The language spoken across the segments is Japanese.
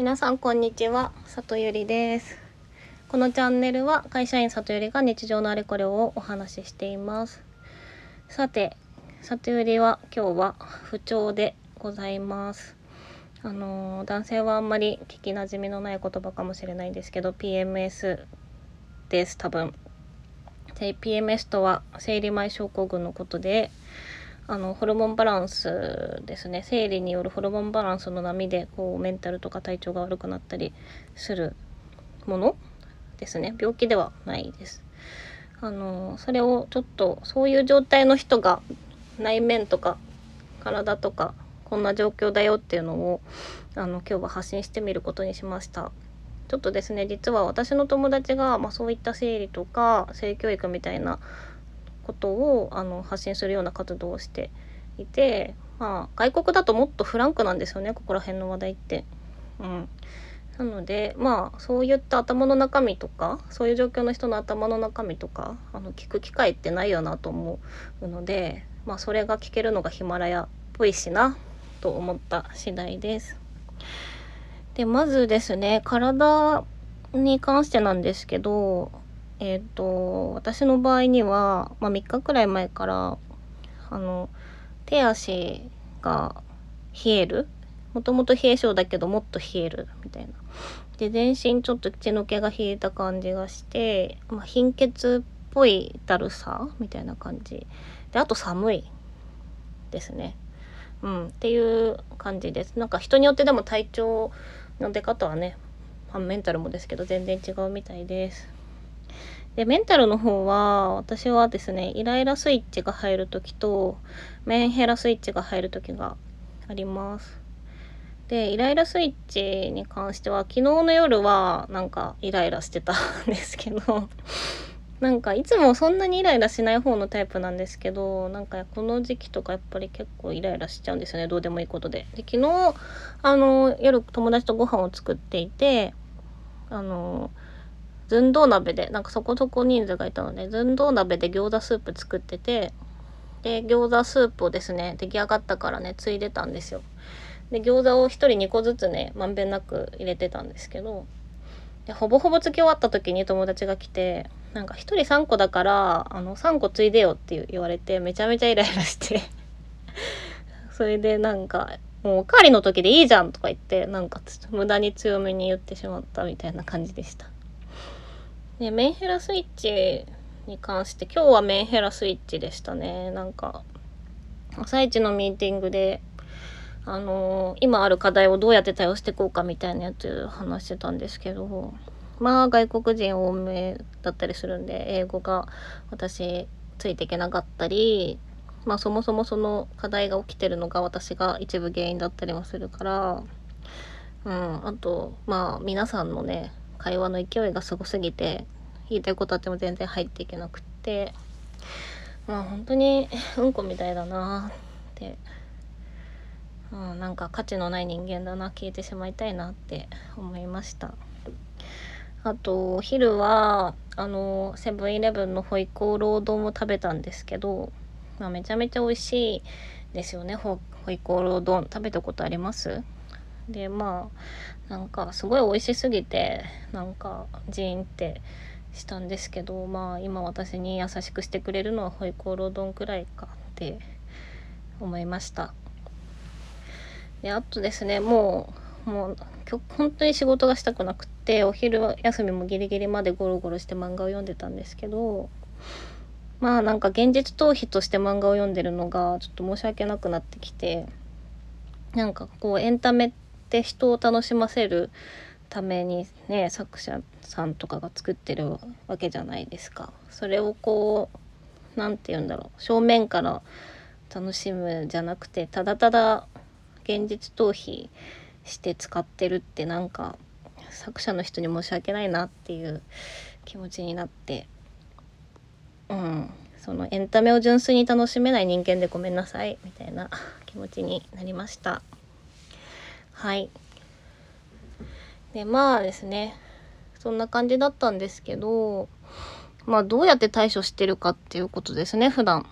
皆さんこんにちは里ゆりです。このチャンネルは会社員里ゆりが日常のあれこれをお話ししています。さて里ゆりは今日は不調でございます。あの、男性はあんまり聞きなじみのない言葉かもしれないんですけど PMS です多分。で PMS とは生理前症候群のことであのホルモンバランスですね。生理によるホルモンバランスの波でこうメンタルとか体調が悪くなったりするものですね。病気ではないです。あのそれをちょっとそういう状態の人が内面とか体とかこんな状況だよっていうのをあの今日は発信してみることにしました。ちょっとですね実は私の友達が、まあ、そういった生理とか性教育みたいなことをあの発信するような活動をしていて、まあ、外国だともっとフランクなんですよねここら辺の話題って。うん、なのでまあそういった頭の中身とかそういう状況の人の頭の中身とかあの聞く機会ってないよなと思うので、まあ、それが聞けるのがヒマラヤっぽいしなと思った次第です。でまずですね体に関してなんですけどえっ、ー、と私の場合には、まあ、3日くらい前からあの手足が冷えるもともと冷え性だけどもっと冷えるみたいな。で全身ちょっと血の気が冷えた感じがして、まあ、貧血っぽいだるさみたいな感じであと寒いですね。うん、っていう感じです。なんか人によってでも体調の出方はね、メンタルもですけど全然違うみたいです。で、メンタルの方は、私はですね、イライラスイッチが入る時と、メンヘラスイッチが入る時があります。で、イライラスイッチに関しては、昨日の夜はなんかイライラしてたんですけど、なんかいつもそんなにイライラしない方のタイプなんですけど、なんかこの時期とかやっぱり結構イライラしちゃうんですよね。どうでもいいことで。で、昨日、あの、夜友達とご飯を作っていて、あの、寸胴鍋で、なんかそこそこ人数がいたので、寸胴鍋で餃子スープ作ってて、で、餃子スープをですね、出来上がったからね、ついでたんですよ。で、餃子を1人2個ずつね、まんべんなく入れてたんですけど、で、ほぼほぼつき終わった時に友達が来て、なんか1人3個だから、あの、3個ついでよって言われて、めちゃめちゃイライラして それでなんか、もうおかわりの時でいいじゃんとか言って、なんか無駄に強めに言ってしまったみたいな感じでした。で、メンヘラスイッチに関して、今日はメンヘラスイッチでしたね。なんか、朝一のミーティングで、あのー、今ある課題をどうやって対応していこうかみたいなやつ話してたんですけど、まあ外国人多めだったりするんで、英語が私ついていけなかったり、まあそもそもその課題が起きてるのが私が一部原因だったりもするから、うん、あと、まあ皆さんのね、会話の勢いがすごすぎて言いたいことあっても全然入っていけなくってまあ本当に うんこみたいだなって、うん、なんか価値のない人間だな消えてしまいたいなって思いました。あとお昼はあのセブンイレブンのホイコーロー丼を食べたんですけど、まあ、めちゃめちゃ美味しいですよね。ホイコーロー丼食べたことあります？でまあなんかすごい美味しすぎてなんかジーンってしたんですけどまあ今私に優しくしてくれるのはホイコーロー丼くらいかって思いました。であとですねもうもう本当に仕事がしたくなくってお昼休みもギリギリまでゴロゴロして漫画を読んでたんですけどまあなんか現実逃避として漫画を読んでるのがちょっと申し訳なくなってきてなんかこうエンタメって人を楽しませるためにね作者さんとかが作ってるわけじゃないですか。それをこう何て言うんだろう。正面から楽しむじゃなくてただただ現実逃避して使ってるってなんか作者の人に申し訳ないなっていう気持ちになって。うん。そのエンタメを純粋に楽しめない人間でごめんなさいみたいな気持ちになりました。はい。でまあですね。そんな感じだったんですけどまあどうやって対処してるかっていうことですね普段。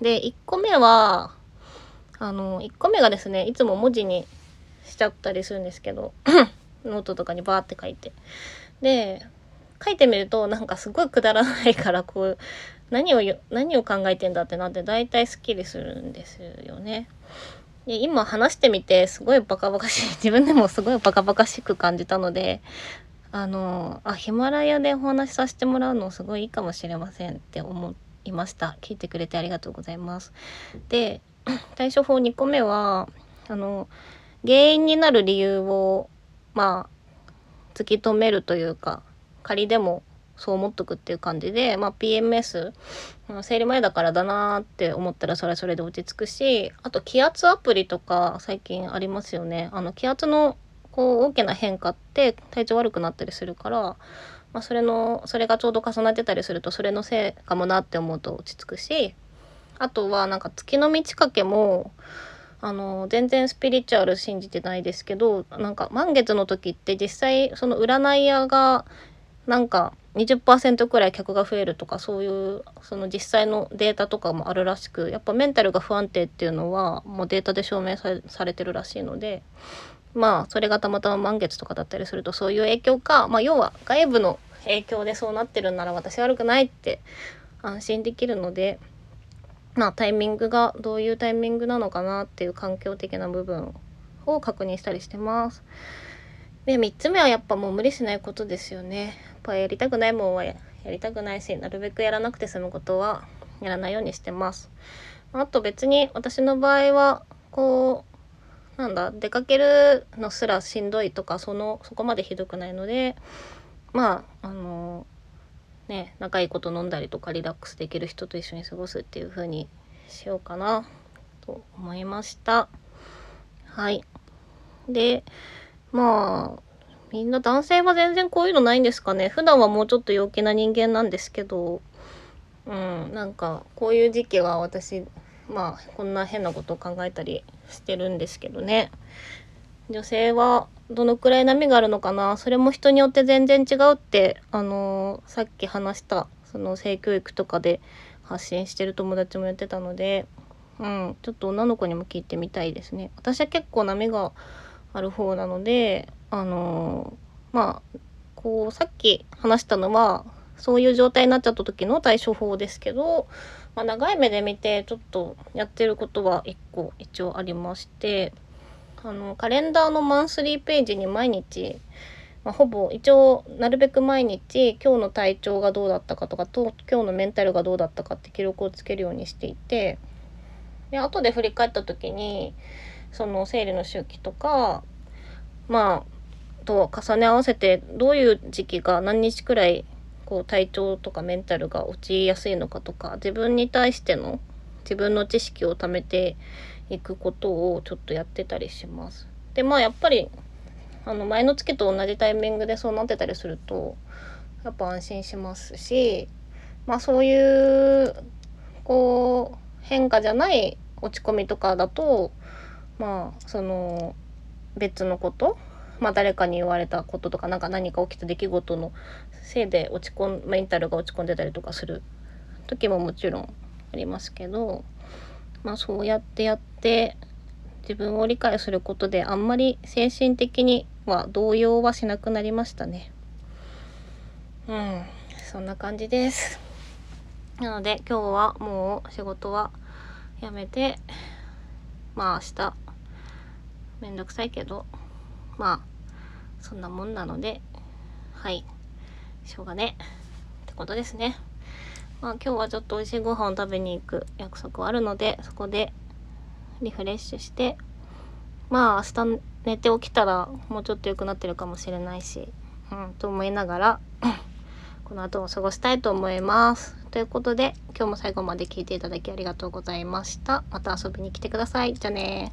で1個目はあの1個目がですねいつも文字にしちゃったりするんですけど ノートとかにバーって書いて。で書いてみるとなんかすごいくだらないからこう何を何を考えてんだってなって大体すっきりするんですよね。で今話してみてすごいバカバカしい。自分でもすごいバカバカしく感じたのであのあヒマラヤでお話しさせてもらうのすごいいいかもしれませんって思いました。聞いてくれてありがとうございます。で 対処法2個目はあの原因になる理由をまあ突き止めるというか仮でもそう思っとくっていう感じで、まあ、PMS 生理前だからだなって思ったらそれはそれで落ち着くしあと気圧アプリとか最近ありますよね。あの気圧のこう大きな変化って体調悪くなったりするから、まあ、それのそれがちょうど重なってたりするとそれのせいかもなって思うと落ち着くしあとはなんか月の満ち欠けもあの全然スピリチュアル信じてないですけどなんか満月の時って実際その占い屋がなんか20%くらい客が増えるとかそういうその実際のデータとかもあるらしくやっぱメンタルが不安定っていうのはもうデータで証明されてるらしいのでまあそれがたまたま満月とかだったりするとそういう影響か、まあ、要は外部の影響でそうなってるんなら私悪くないって安心できるのでまあタイミングがどういうタイミングなのかなっていう環境的な部分を確認したりしてます。で3つ目はやっぱもう無理しないことですよね。やっぱやりたくないもんはやりたくないしなるべくやらなくて済むことはやらないようにしてます。あと別に私の場合はこうなんだ出かけるのすらしんどいとかそのそこまでひどくないのでまああのね仲いいこと飲んだりとかリラックスできる人と一緒に過ごすっていう風にしようかなと思いましたはいでまあみんな男性は全然こういうのないんですかね。普段はもうちょっと陽気な人間なんですけど。うんなんかこういう時期は私まあこんな変なことを考えたりしてるんですけどね。女性はどのくらい波があるのかな。それも人によって全然違うってあのー、さっき話したその性教育とかで発信してる友達も言ってたので。うんちょっと女の子にも聞いてみたいですね。私は結構波がある方なのであのー、まあこうさっき話したのはそういう状態になっちゃった時の対処法ですけどまあ、長い目で見てちょっとやってることは1個一応ありましてあのカレンダーのマンスリーページに毎日、まあ、ほぼ一応なるべく毎日今日の体調がどうだったかとかと今日のメンタルがどうだったかって記録をつけるようにしていてで後で振り返った時にその生理の周期とかまあと重ね合わせてどういう時期が何日くらいこう体調とかメンタルが落ちやすいのかとか自分に対しての自分の知識を貯めていくことをちょっとやってたりします。でまあやっぱりあの前の月と同じタイミングでそうなってたりするとやっぱ安心しますしまあそういうこう変化じゃない落ち込みとかだとまあその別のこと？まあ、誰かに言われたこととか何か何か起きた出来事のせいで落ち込んメンタルが落ち込んでたりとかする時ももちろんありますけど、まあ、そうやってやって自分を理解することであんまり精神的には動揺はしなくなりましたね。うん、そんな感じです。なので今日はもう仕事はやめてまあ明日めんどくさいけどまあそんなもんなのではいしょうがねってことですねまあ今日はちょっと美味しいご飯を食べに行く約束はあるのでそこでリフレッシュしてまあ明日寝て起きたらもうちょっと良くなってるかもしれないしうんと思いながら この後を過ごしたいと思います。ということで今日も最後まで聞いていただきありがとうございました。また遊びに来てください。じゃあね